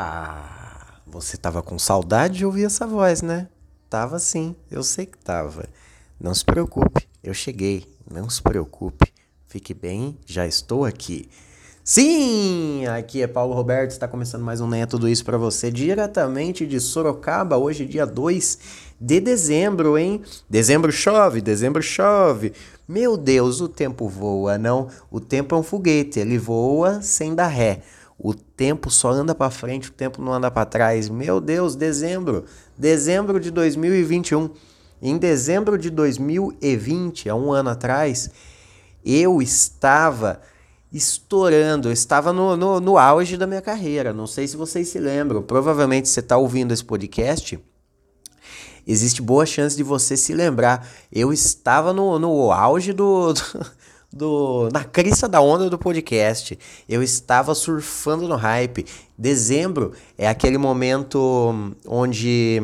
Ah, você tava com saudade de ouvir essa voz, né? Tava sim, eu sei que tava. Não se preocupe, eu cheguei. Não se preocupe, fique bem, já estou aqui. Sim, aqui é Paulo Roberto, está começando mais um Nem é Tudo Isso para você, diretamente de Sorocaba, hoje dia 2 de dezembro, hein? Dezembro chove, dezembro chove. Meu Deus, o tempo voa, não? O tempo é um foguete, ele voa sem dar ré. O tempo só anda para frente, o tempo não anda para trás. Meu Deus, dezembro, dezembro de 2021. Em dezembro de 2020, há um ano atrás, eu estava estourando, eu estava no, no, no auge da minha carreira. Não sei se vocês se lembram, provavelmente você está ouvindo esse podcast. Existe boa chance de você se lembrar. Eu estava no, no auge do, do do na crista da onda do podcast. Eu estava surfando no hype. Dezembro é aquele momento onde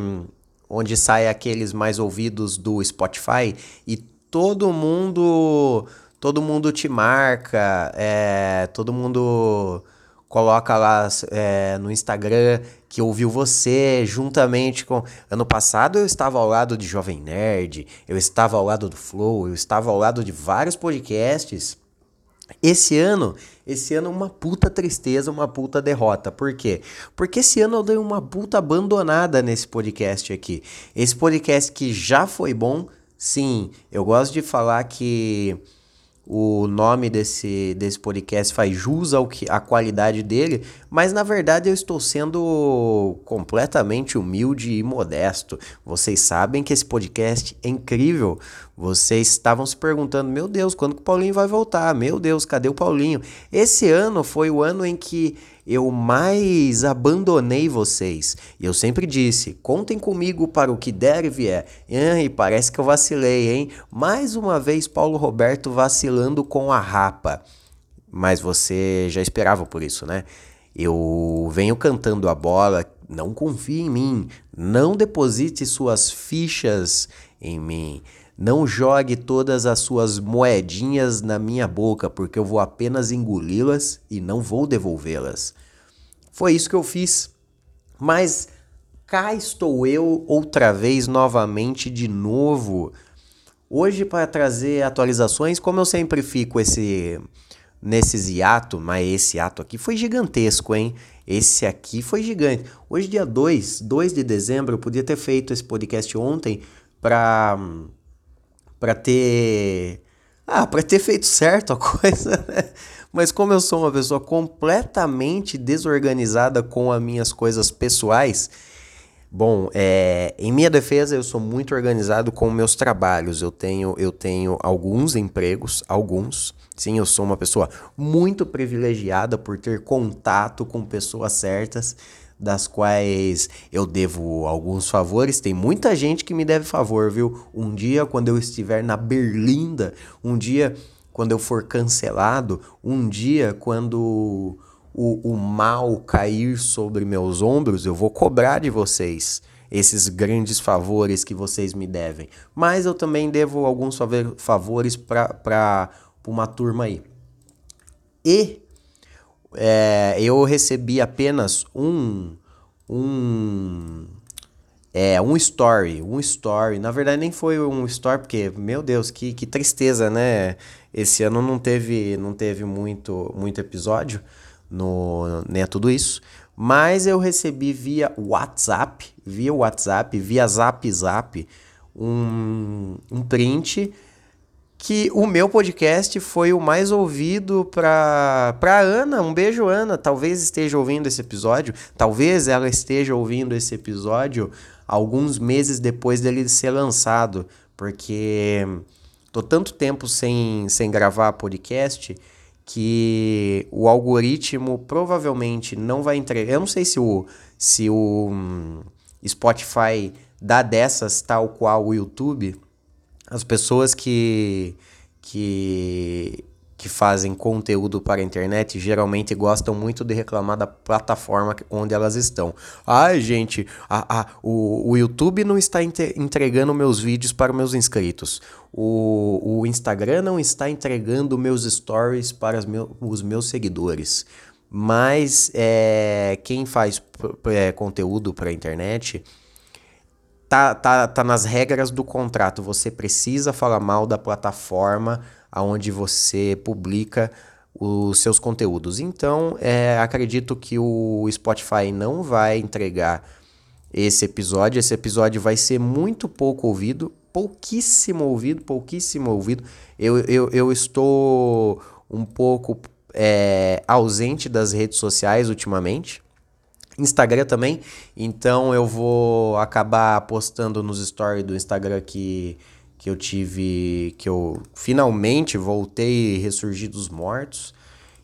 onde sai aqueles mais ouvidos do Spotify e todo mundo todo mundo te marca, é, todo mundo coloca lá é, no Instagram que ouviu você juntamente com. Ano passado eu estava ao lado de Jovem Nerd, eu estava ao lado do Flow, eu estava ao lado de vários podcasts. Esse ano, esse ano uma puta tristeza, uma puta derrota. Por quê? Porque esse ano eu dei uma puta abandonada nesse podcast aqui. Esse podcast que já foi bom, sim, eu gosto de falar que o nome desse, desse podcast faz jus ao que, à qualidade dele, mas na verdade eu estou sendo completamente humilde e modesto. Vocês sabem que esse podcast é incrível. Vocês estavam se perguntando: meu Deus, quando que o Paulinho vai voltar? Meu Deus, cadê o Paulinho? Esse ano foi o ano em que eu mais abandonei vocês. E eu sempre disse: contem comigo para o que der e vier. E parece que eu vacilei, hein? Mais uma vez, Paulo Roberto vacilando com a rapa. Mas você já esperava por isso, né? Eu venho cantando a bola, não confie em mim, não deposite suas fichas em mim. Não jogue todas as suas moedinhas na minha boca, porque eu vou apenas engoli-las e não vou devolvê-las. Foi isso que eu fiz. Mas cá estou eu outra vez, novamente, de novo. Hoje para trazer atualizações, como eu sempre fico esse nesses hiato, mas esse ato aqui foi gigantesco, hein? Esse aqui foi gigante. Hoje dia 2, 2 de dezembro, eu podia ter feito esse podcast ontem para para ter ah, para ter feito certo a coisa, né? Mas como eu sou uma pessoa completamente desorganizada com as minhas coisas pessoais, bom, é, em minha defesa eu sou muito organizado com meus trabalhos. Eu tenho, eu tenho alguns empregos, alguns. Sim, eu sou uma pessoa muito privilegiada por ter contato com pessoas certas das quais eu devo alguns favores. Tem muita gente que me deve favor, viu? Um dia, quando eu estiver na Berlinda, um dia, quando eu for cancelado, um dia, quando o, o mal cair sobre meus ombros, eu vou cobrar de vocês esses grandes favores que vocês me devem. Mas eu também devo alguns favores para uma turma aí. E é, eu recebi apenas um um é um story, um story. Na verdade nem foi um story porque meu Deus, que, que tristeza, né? Esse ano não teve não teve muito muito episódio no né tudo isso, mas eu recebi via WhatsApp, via WhatsApp, via Zap Zap um, um print que o meu podcast foi o mais ouvido para para Ana. Um beijo, Ana. Talvez esteja ouvindo esse episódio. Talvez ela esteja ouvindo esse episódio alguns meses depois dele ser lançado, porque tô tanto tempo sem, sem gravar podcast que o algoritmo provavelmente não vai entregar. Eu não sei se o se o um, Spotify dá dessas tal qual o YouTube as pessoas que, que, que fazem conteúdo para a internet geralmente gostam muito de reclamar da plataforma onde elas estão. Ai, gente, a, a, o, o YouTube não está entregando meus vídeos para meus inscritos. O, o Instagram não está entregando meus stories para meu, os meus seguidores. Mas é, quem faz é, conteúdo para a internet tá, tá, tá nas regras do contrato. Você precisa falar mal da plataforma aonde você publica os seus conteúdos. Então, é, acredito que o Spotify não vai entregar esse episódio. Esse episódio vai ser muito pouco ouvido, pouquíssimo ouvido, pouquíssimo ouvido. Eu, eu, eu estou um pouco é, ausente das redes sociais ultimamente. Instagram também, então eu vou acabar postando nos stories do Instagram que que eu tive, que eu finalmente voltei ressurgir dos mortos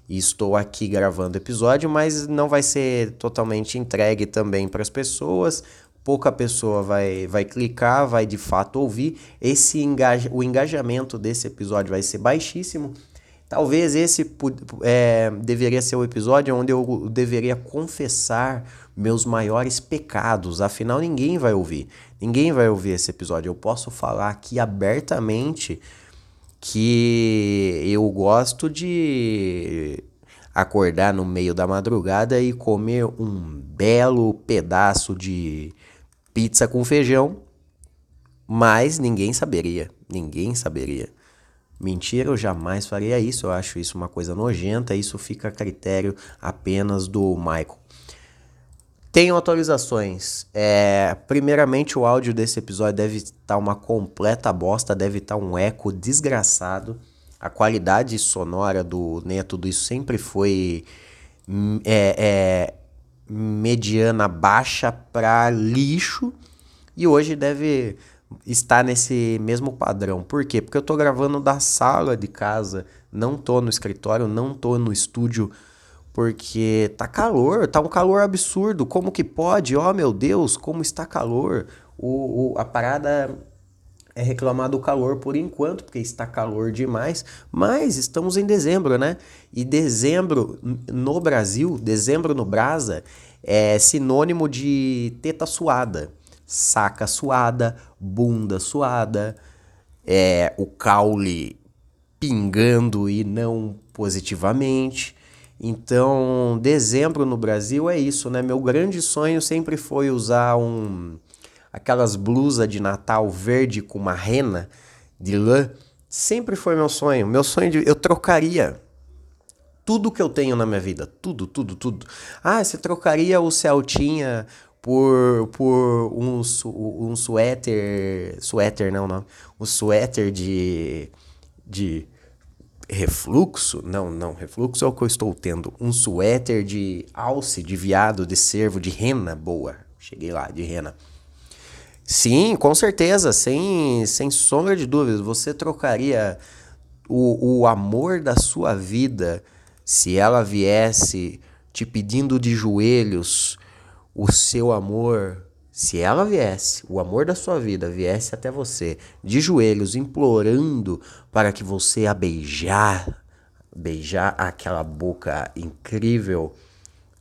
e estou aqui gravando episódio, mas não vai ser totalmente entregue também para as pessoas. Pouca pessoa vai, vai clicar, vai de fato ouvir. Esse engaja, o engajamento desse episódio vai ser baixíssimo. Talvez esse é, deveria ser o episódio onde eu deveria confessar meus maiores pecados. Afinal, ninguém vai ouvir. Ninguém vai ouvir esse episódio. Eu posso falar aqui abertamente que eu gosto de acordar no meio da madrugada e comer um belo pedaço de pizza com feijão, mas ninguém saberia. Ninguém saberia. Mentira, eu jamais faria isso. Eu acho isso uma coisa nojenta. Isso fica a critério apenas do Michael. Tenho atualizações. É, primeiramente, o áudio desse episódio deve estar uma completa bosta, deve estar um eco desgraçado. A qualidade sonora do Né Tudo Isso sempre foi hum, é, é, mediana baixa para lixo. E hoje deve estar nesse mesmo padrão. Por quê? Porque eu estou gravando da sala de casa, não estou no escritório, não estou no estúdio porque tá calor, tá um calor absurdo. Como que pode? Oh meu Deus, como está calor. O, o, a parada é reclamar do calor por enquanto, porque está calor demais, mas estamos em dezembro, né? E dezembro no Brasil, dezembro no Brasa, é sinônimo de teta suada, saca suada, bunda suada, é o caule pingando e não positivamente. Então, dezembro no Brasil é isso, né? Meu grande sonho sempre foi usar um aquelas blusas de Natal verde com uma rena de lã. Sempre foi meu sonho. Meu sonho de eu trocaria tudo que eu tenho na minha vida, tudo, tudo, tudo. Ah, você trocaria o Celtinha por, por um, um suéter, suéter não, não, um suéter de de refluxo, não, não, refluxo é o que eu estou tendo, um suéter de alce, de viado, de cervo, de rena, boa, cheguei lá, de rena. Sim, com certeza, sem, sem sombra de dúvidas, você trocaria o, o amor da sua vida se ela viesse te pedindo de joelhos o seu amor se ela viesse, o amor da sua vida viesse até você, de joelhos, implorando para que você a beijar, beijar aquela boca incrível,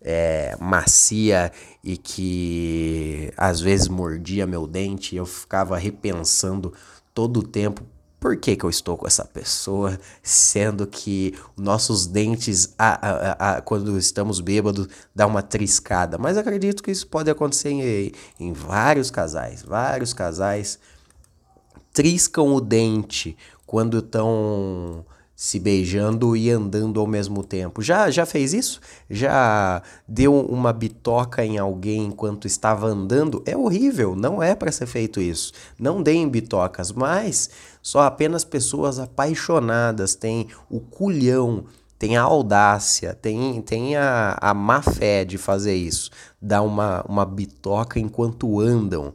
é, macia e que às vezes mordia meu dente, eu ficava repensando todo o tempo por que, que eu estou com essa pessoa, sendo que nossos dentes, a, a, a, quando estamos bêbados, dá uma triscada. Mas acredito que isso pode acontecer em, em vários casais. Vários casais triscam o dente quando estão se beijando e andando ao mesmo tempo. Já já fez isso? Já deu uma bitoca em alguém enquanto estava andando? É horrível, não é para ser feito isso. Não deem bitocas, mas só apenas pessoas apaixonadas têm o culhão, têm a audácia, têm, têm a, a má fé de fazer isso. Dar uma, uma bitoca enquanto andam.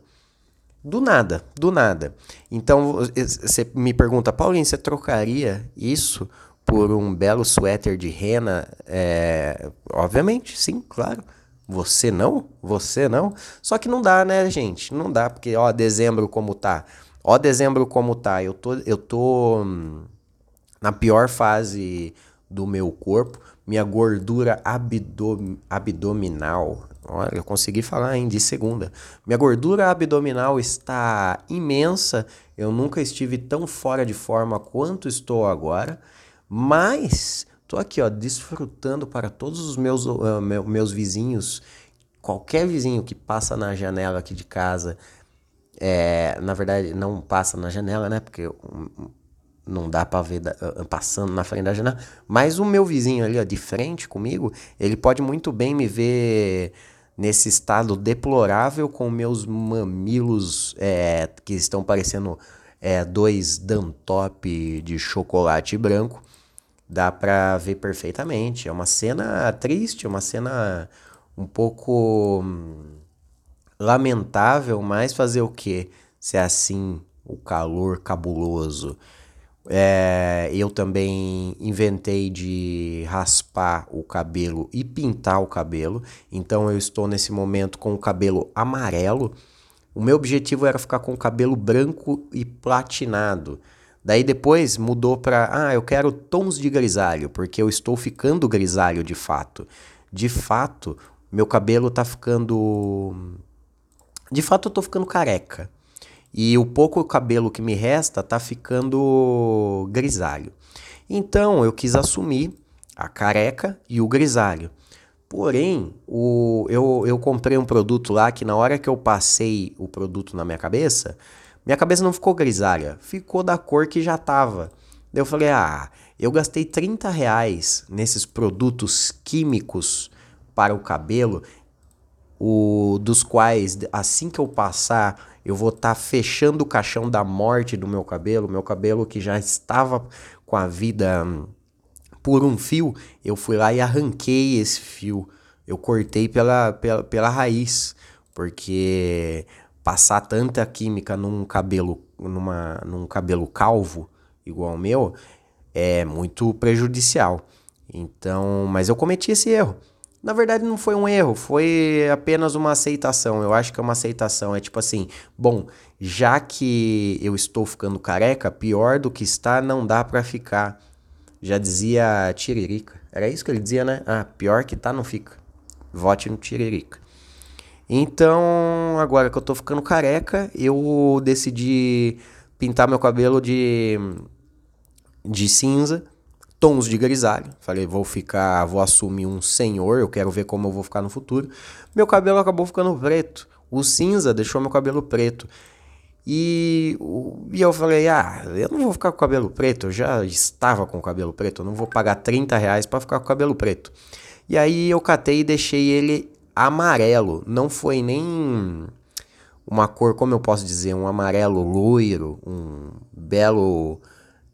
Do nada, do nada. Então você me pergunta, Paulinho, você trocaria isso por um belo suéter de rena? É, obviamente, sim, claro. Você não? Você não? Só que não dá, né, gente? Não dá, porque, ó, dezembro como tá. Ó, dezembro como tá. Eu tô, eu tô hum, na pior fase do meu corpo. Minha gordura abdom, abdominal Olha, eu consegui falar hein, de segunda. Minha gordura abdominal está imensa. Eu nunca estive tão fora de forma quanto estou agora. Mas Tô aqui, ó, desfrutando para todos os meus, uh, meus vizinhos, qualquer vizinho que passa na janela aqui de casa, é, na verdade não passa na janela, né? Porque não dá para ver da, passando na frente da janela, mas o meu vizinho ali, ó, de frente comigo, ele pode muito bem me ver nesse estado deplorável com meus mamilos é, que estão parecendo é, dois Dantop de chocolate branco. Dá pra ver perfeitamente. É uma cena triste, uma cena um pouco hum, lamentável, mas fazer o que? Se é assim, o calor cabuloso. É, eu também inventei de raspar o cabelo e pintar o cabelo. Então eu estou nesse momento com o cabelo amarelo. O meu objetivo era ficar com o cabelo branco e platinado. Daí depois mudou para, ah, eu quero tons de grisalho, porque eu estou ficando grisalho de fato. De fato, meu cabelo tá ficando de fato eu tô ficando careca. E o pouco cabelo que me resta tá ficando grisalho. Então eu quis assumir a careca e o grisalho. Porém, o, eu, eu comprei um produto lá que na hora que eu passei o produto na minha cabeça, minha cabeça não ficou grisalha, ficou da cor que já tava. Eu falei, ah, eu gastei 30 reais nesses produtos químicos para o cabelo, o, dos quais assim que eu passar eu vou estar tá fechando o caixão da morte do meu cabelo, meu cabelo que já estava com a vida hum, por um fio, eu fui lá e arranquei esse fio. Eu cortei pela, pela, pela raiz, porque passar tanta química num cabelo, numa, num cabelo calvo, igual o meu, é muito prejudicial. Então, mas eu cometi esse erro. Na verdade, não foi um erro, foi apenas uma aceitação. Eu acho que é uma aceitação. É tipo assim: bom, já que eu estou ficando careca, pior do que está não dá para ficar. Já dizia Tiririca. Era isso que ele dizia, né? Ah, pior que tá não fica. Vote no Tiririca. Então, agora que eu tô ficando careca, eu decidi pintar meu cabelo de, de cinza tons de grisalho. Falei, vou ficar, vou assumir um senhor, eu quero ver como eu vou ficar no futuro. Meu cabelo acabou ficando preto. O cinza deixou meu cabelo preto. E, e eu falei, ah, eu não vou ficar com o cabelo preto, eu já estava com o cabelo preto, eu não vou pagar 30 reais para ficar com o cabelo preto. E aí eu catei e deixei ele amarelo, não foi nem uma cor, como eu posso dizer, um amarelo loiro, um belo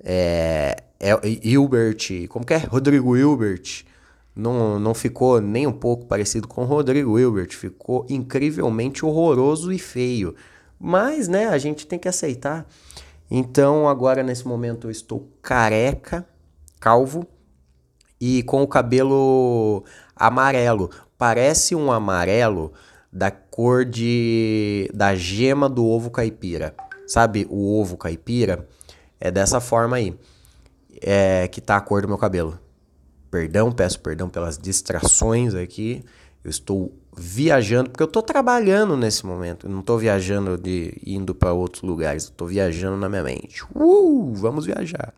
é, Hilbert, como que é? Rodrigo Hilbert. Não, não ficou nem um pouco parecido com Rodrigo Hilbert, ficou incrivelmente horroroso e feio. Mas, né, a gente tem que aceitar. Então, agora nesse momento eu estou careca, calvo e com o cabelo amarelo. Parece um amarelo da cor de da gema do ovo caipira. Sabe, o ovo caipira é dessa forma aí é, que tá a cor do meu cabelo. Perdão, peço perdão pelas distrações aqui. Eu estou viajando, porque eu estou trabalhando nesse momento. Eu não estou viajando de indo para outros lugares. Estou viajando na minha mente. Uh, vamos viajar.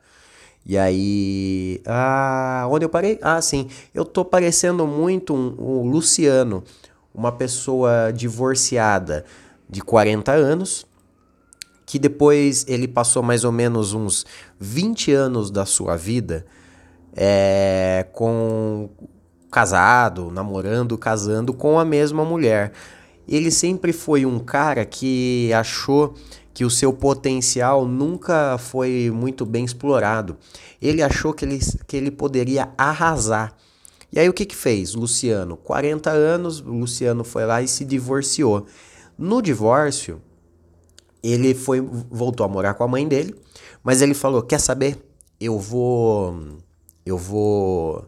E aí, ah, onde eu parei? Ah, sim. Eu tô parecendo muito um, um Luciano, uma pessoa divorciada de 40 anos, que depois ele passou mais ou menos uns 20 anos da sua vida é, com casado, namorando, casando com a mesma mulher. Ele sempre foi um cara que achou que o seu potencial nunca foi muito bem explorado. Ele achou que ele, que ele poderia arrasar. E aí o que que fez? Luciano, 40 anos, Luciano foi lá e se divorciou. No divórcio, ele foi voltou a morar com a mãe dele, mas ele falou: "Quer saber? Eu vou eu vou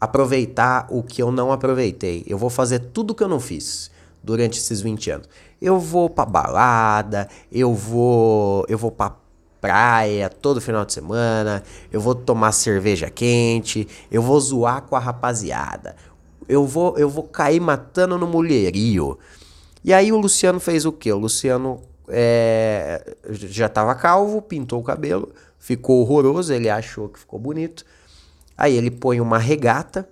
aproveitar o que eu não aproveitei. Eu vou fazer tudo que eu não fiz durante esses 20 anos. Eu vou pra balada, eu vou eu vou pra praia todo final de semana, eu vou tomar cerveja quente, eu vou zoar com a rapaziada. Eu vou eu vou cair matando no mulherio. E aí o Luciano fez o quê? O Luciano é, já estava calvo, pintou o cabelo, ficou horroroso, ele achou que ficou bonito. Aí ele põe uma regata,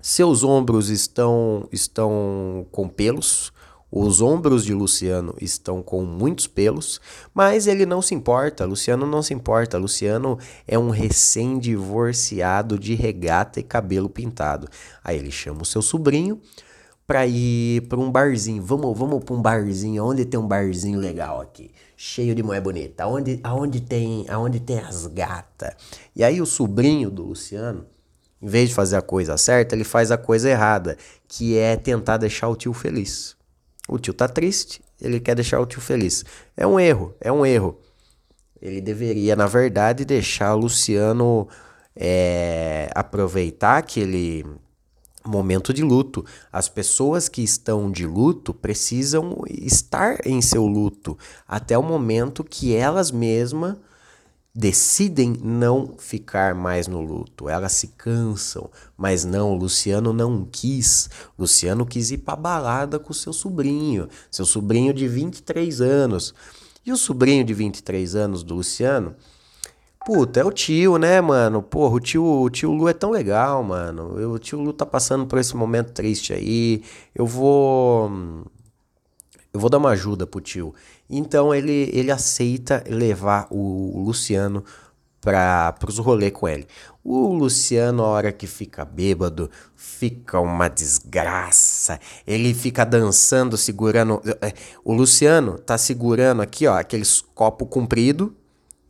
seus ombros estão, estão com pelos, os ombros de Luciano estão com muitos pelos, mas ele não se importa. Luciano não se importa. Luciano é um recém-divorciado de regata e cabelo pintado. Aí ele chama o seu sobrinho para ir para um barzinho. Vamos, vamos para um barzinho. Onde tem um barzinho legal aqui, cheio de mulher bonita. Aonde, aonde tem, aonde tem as gatas. E aí o sobrinho do Luciano, em vez de fazer a coisa certa, ele faz a coisa errada, que é tentar deixar o tio feliz. O tio tá triste, ele quer deixar o tio feliz. É um erro, é um erro. Ele deveria, na verdade, deixar o Luciano é, aproveitar aquele momento de luto. As pessoas que estão de luto precisam estar em seu luto até o momento que elas mesmas decidem não ficar mais no luto. Elas se cansam, mas não, Luciano não quis. Luciano quis ir para balada com seu sobrinho, seu sobrinho de 23 anos. E o sobrinho de 23 anos do Luciano, puta, é o tio, né, mano? Porra, o tio, o tio Lu é tão legal, mano. Eu, o tio Lu tá passando por esse momento triste aí. Eu vou eu vou dar uma ajuda pro tio. Então ele, ele aceita levar o Luciano para os rolês com ele. O Luciano, a hora que fica bêbado, fica uma desgraça. Ele fica dançando, segurando. É, o Luciano tá segurando aqui, ó, aqueles copo comprido,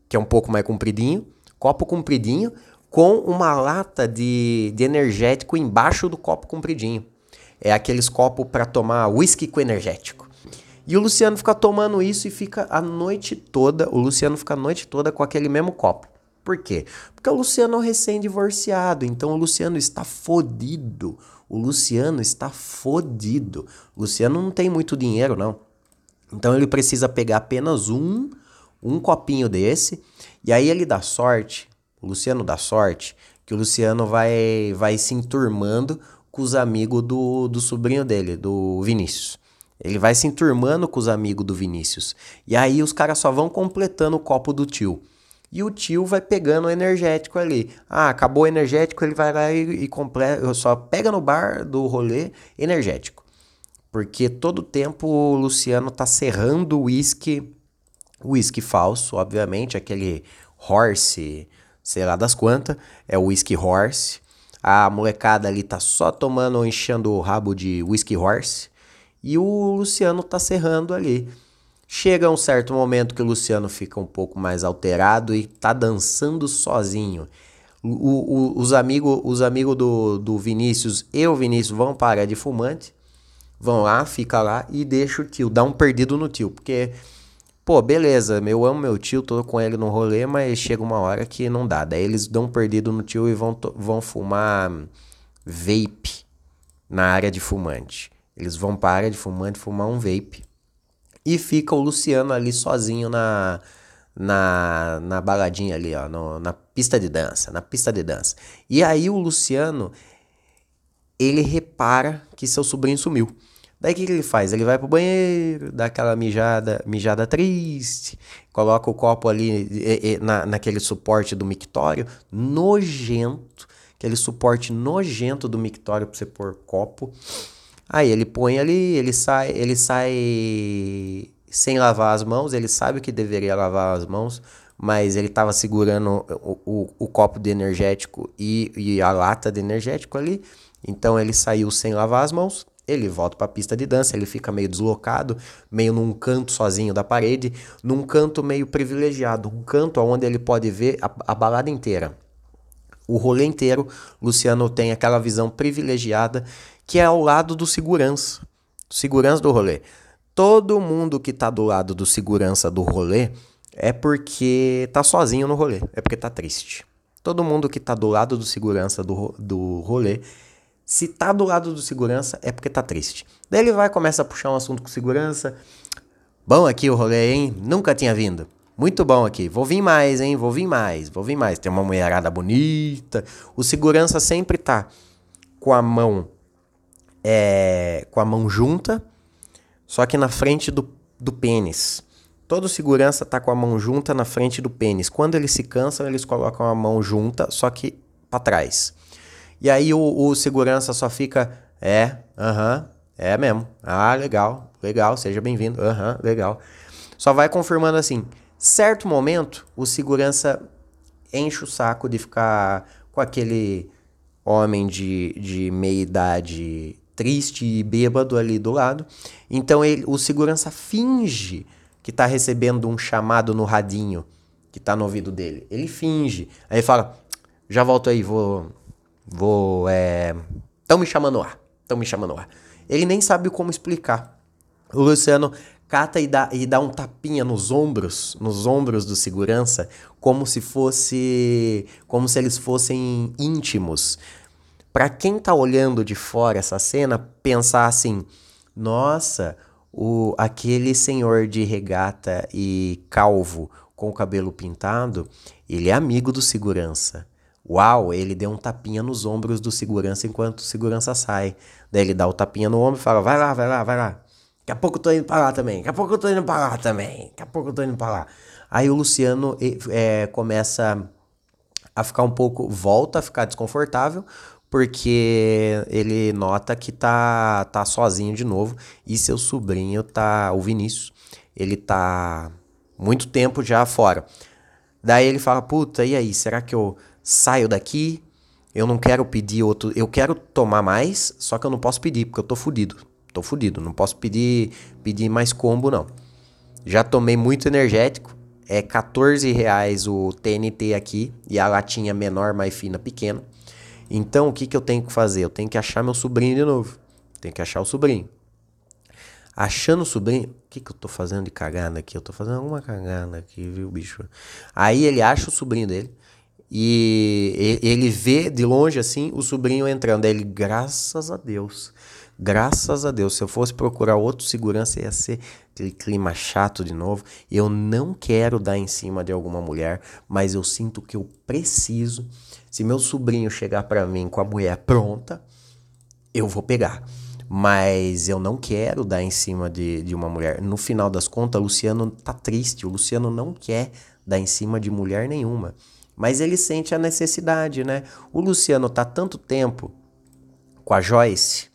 que é um pouco mais compridinho, copo compridinho, com uma lata de, de energético embaixo do copo compridinho. É aqueles copos para tomar whisky com energético. E o Luciano fica tomando isso e fica a noite toda, o Luciano fica a noite toda com aquele mesmo copo. Por quê? Porque o Luciano é recém-divorciado, então o Luciano está fodido. O Luciano está fodido. O Luciano não tem muito dinheiro, não. Então ele precisa pegar apenas um, um copinho desse, e aí ele dá sorte, o Luciano dá sorte, que o Luciano vai, vai se enturmando com os amigos do, do sobrinho dele, do Vinícius. Ele vai se enturmando com os amigos do Vinícius. E aí os caras só vão completando o copo do tio. E o tio vai pegando o energético ali. Ah, acabou o energético, ele vai lá e, e completa, só pega no bar do rolê energético. Porque todo tempo o Luciano tá serrando o uísque, uísque falso, obviamente, aquele horse, sei lá das quantas, é o whisky horse. A molecada ali tá só tomando, enchendo o rabo de whisky horse. E o Luciano tá serrando ali. Chega um certo momento que o Luciano fica um pouco mais alterado e tá dançando sozinho. O, o, os amigos os amigo do, do Vinícius e o Vinícius vão parar de fumante, vão lá, fica lá e deixa o tio, dá um perdido no tio, porque, pô, beleza, eu amo meu tio, tô com ele no rolê, mas chega uma hora que não dá. Daí eles dão perdido no tio e vão, vão fumar vape na área de fumante. Eles vão para a área de fumante fumar um vape. E fica o Luciano ali sozinho na, na, na baladinha ali, ó, no, na pista de dança, na pista de dança. E aí o Luciano, ele repara que seu sobrinho sumiu. Daí o que, que, ele faz? Ele vai pro banheiro, dá aquela mijada, mijada triste, coloca o copo ali e, e, na, naquele suporte do mictório, nojento, aquele suporte nojento do mictório pra você pôr copo. Aí ele põe ali, ele sai, ele sai sem lavar as mãos, ele sabe que deveria lavar as mãos, mas ele estava segurando o, o, o, copo de energético e, e a lata de energético ali, então ele saiu sem lavar as mãos. Ele volta para a pista de dança, ele fica meio deslocado, meio num canto sozinho da parede, num canto meio privilegiado, um canto onde ele pode ver a, a balada inteira. O rolê inteiro, Luciano tem aquela visão privilegiada que é ao lado do segurança, segurança do rolê. Todo mundo que tá do lado do segurança do rolê é porque tá sozinho no rolê, é porque tá triste. Todo mundo que tá do lado do segurança do, do rolê, se tá do lado do segurança é porque tá triste. Daí ele vai começa a puxar um assunto com segurança. Bom aqui o rolê, hein? Nunca tinha vindo. Muito bom aqui. Vou vir mais, hein? Vou vir mais. Vou vir mais. Tem uma mulherada bonita. O segurança sempre tá com a mão é, com a mão junta, só que na frente do, do pênis. Todo segurança tá com a mão junta na frente do pênis. Quando eles se cansam, eles colocam a mão junta, só que para trás. E aí o, o, segurança só fica, é, aham, uh -huh, é mesmo. Ah, legal, legal, seja bem-vindo. Aham, uh -huh, legal. Só vai confirmando assim. Certo momento, o segurança enche o saco de ficar com aquele homem de, de meia idade triste e bêbado ali do lado. Então ele, o segurança finge que está recebendo um chamado no radinho que está no ouvido dele. Ele finge. Aí fala: Já volto aí, vou. Vou. É. Estão me chamando lá. Estão me chamando lá. Ele nem sabe como explicar. O Luciano cata e dá, e dá um tapinha nos ombros, nos ombros do segurança, como se fosse, como se eles fossem íntimos. Para quem tá olhando de fora essa cena, pensar assim: nossa, o aquele senhor de regata e calvo com o cabelo pintado, ele é amigo do segurança. Uau, ele deu um tapinha nos ombros do segurança enquanto o segurança sai. Daí ele dá o tapinha no ombro e fala: vai lá, vai lá, vai lá. Daqui a pouco eu tô indo pra lá também. Daqui a pouco eu tô indo pra lá também. Daqui a pouco eu tô indo pra lá. Aí o Luciano é, começa a ficar um pouco. volta a ficar desconfortável, porque ele nota que tá, tá sozinho de novo e seu sobrinho tá, o Vinícius, ele tá muito tempo já fora. Daí ele fala: "Puta, e aí, será que eu saio daqui? Eu não quero pedir outro, eu quero tomar mais, só que eu não posso pedir porque eu tô fudido. Tô fudido, não posso pedir pedir mais combo não. Já tomei muito energético, é 14 reais o TNT aqui e a latinha menor, mais fina, pequena. Então, o que, que eu tenho que fazer? Eu tenho que achar meu sobrinho de novo. Tenho que achar o sobrinho. Achando o sobrinho, o que, que eu tô fazendo de cagada aqui? Eu tô fazendo alguma cagada aqui, viu, bicho? Aí ele acha o sobrinho dele e ele vê de longe assim o sobrinho entrando. Aí ele, graças a Deus, graças a Deus, se eu fosse procurar outro segurança ia ser aquele clima chato de novo. Eu não quero dar em cima de alguma mulher, mas eu sinto que eu preciso se meu sobrinho chegar para mim com a mulher pronta, eu vou pegar. Mas eu não quero dar em cima de, de uma mulher. No final das contas, o Luciano tá triste. O Luciano não quer dar em cima de mulher nenhuma. Mas ele sente a necessidade, né? O Luciano tá tanto tempo com a Joyce,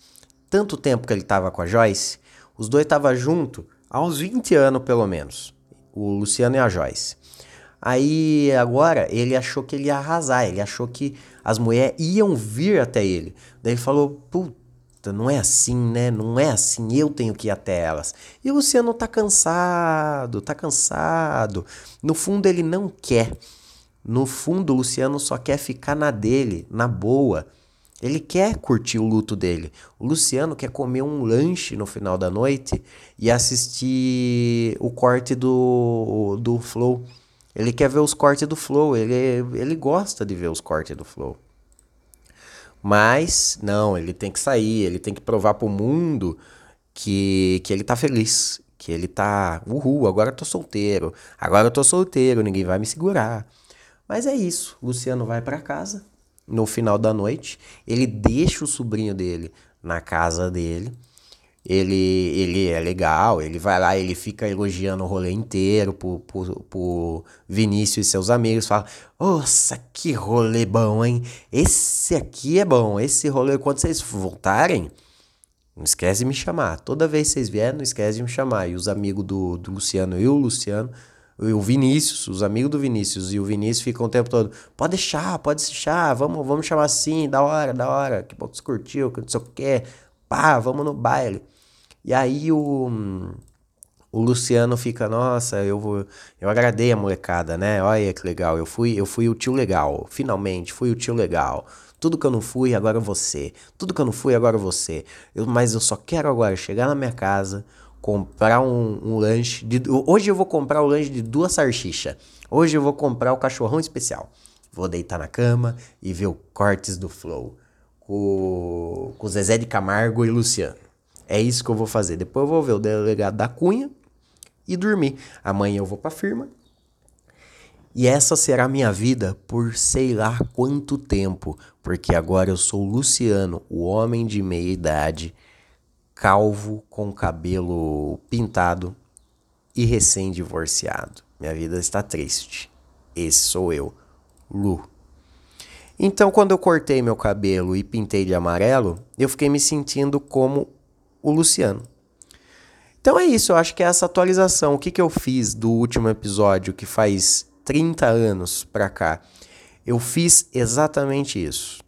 tanto tempo que ele tava com a Joyce, os dois estavam juntos há uns 20 anos pelo menos. O Luciano e a Joyce. Aí agora ele achou que ele ia arrasar, ele achou que as mulheres iam vir até ele. Daí ele falou: puta, não é assim, né? Não é assim, eu tenho que ir até elas. E o Luciano tá cansado, tá cansado. No fundo ele não quer. No fundo o Luciano só quer ficar na dele, na boa. Ele quer curtir o luto dele. O Luciano quer comer um lanche no final da noite e assistir o corte do, do Flow. Ele quer ver os cortes do Flow, ele, ele gosta de ver os cortes do Flow. Mas, não, ele tem que sair, ele tem que provar pro mundo que, que ele tá feliz, que ele tá, uhul, agora eu tô solteiro, agora eu tô solteiro, ninguém vai me segurar. Mas é isso, Luciano vai para casa no final da noite, ele deixa o sobrinho dele na casa dele, ele, ele é legal, ele vai lá, ele fica elogiando o rolê inteiro pro, pro, pro Vinícius e seus amigos, fala, nossa, que rolê bom, hein? Esse aqui é bom, esse rolê, quando vocês voltarem, não esquece de me chamar, toda vez que vocês vierem, não esquece de me chamar, e os amigos do, do Luciano e o Luciano, o Vinícius, os amigos do Vinícius e o Vinícius ficam o tempo todo, pode deixar, pode deixar, vamos, vamos chamar assim, da hora, da hora, que pouco você curtiu, que não sei o que, pá, vamos no baile. E aí o, o Luciano fica, nossa, eu vou, eu agradei a molecada, né? Olha que legal, eu fui, eu fui o tio legal, finalmente fui o tio legal. Tudo que eu não fui, agora você. Tudo que eu não fui, agora você. Eu, mas eu só quero agora chegar na minha casa, comprar um, um lanche. De, hoje eu vou comprar o lanche de duas salsichas. Hoje eu vou comprar o cachorrão especial. Vou deitar na cama e ver o cortes do Flow. Com, com Zezé de Camargo e Luciano. É isso que eu vou fazer. Depois eu vou ver o delegado da Cunha e dormir. Amanhã eu vou para a firma. E essa será a minha vida por sei lá quanto tempo, porque agora eu sou Luciano, o homem de meia idade, calvo, com cabelo pintado e recém-divorciado. Minha vida está triste. Esse sou eu, Lu. Então, quando eu cortei meu cabelo e pintei de amarelo, eu fiquei me sentindo como o Luciano. Então é isso, eu acho que é essa atualização. O que, que eu fiz do último episódio, que faz 30 anos pra cá? Eu fiz exatamente isso.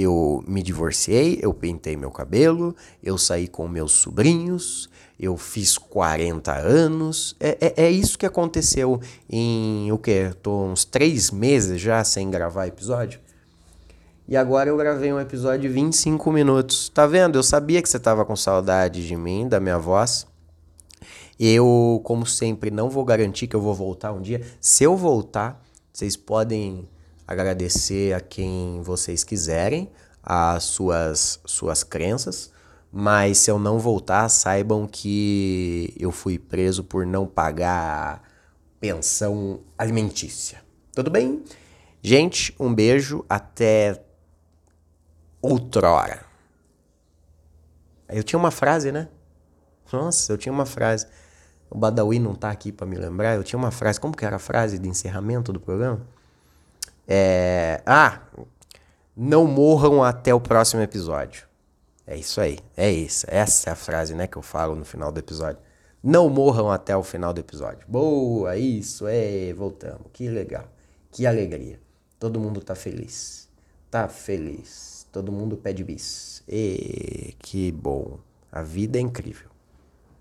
Eu me divorciei, eu pintei meu cabelo, eu saí com meus sobrinhos, eu fiz 40 anos. É, é, é isso que aconteceu em o quê? Tô uns três meses já sem gravar episódio. E agora eu gravei um episódio de 25 minutos. Tá vendo? Eu sabia que você tava com saudade de mim, da minha voz. Eu, como sempre, não vou garantir que eu vou voltar um dia. Se eu voltar, vocês podem agradecer a quem vocês quiserem, as suas, suas crenças. Mas se eu não voltar, saibam que eu fui preso por não pagar pensão alimentícia. Tudo bem? Gente, um beijo. Até outrora. Eu tinha uma frase, né? Nossa, eu tinha uma frase. O Badawi não tá aqui para me lembrar. Eu tinha uma frase. Como que era a frase de encerramento do programa? É... Ah, não morram até o próximo episódio. É isso aí. É isso. Essa é a frase, né, que eu falo no final do episódio. Não morram até o final do episódio. Boa, isso, é, voltamos. Que legal. Que alegria. Todo mundo tá feliz. Tá feliz. Todo mundo pede bis. E que bom. A vida é incrível.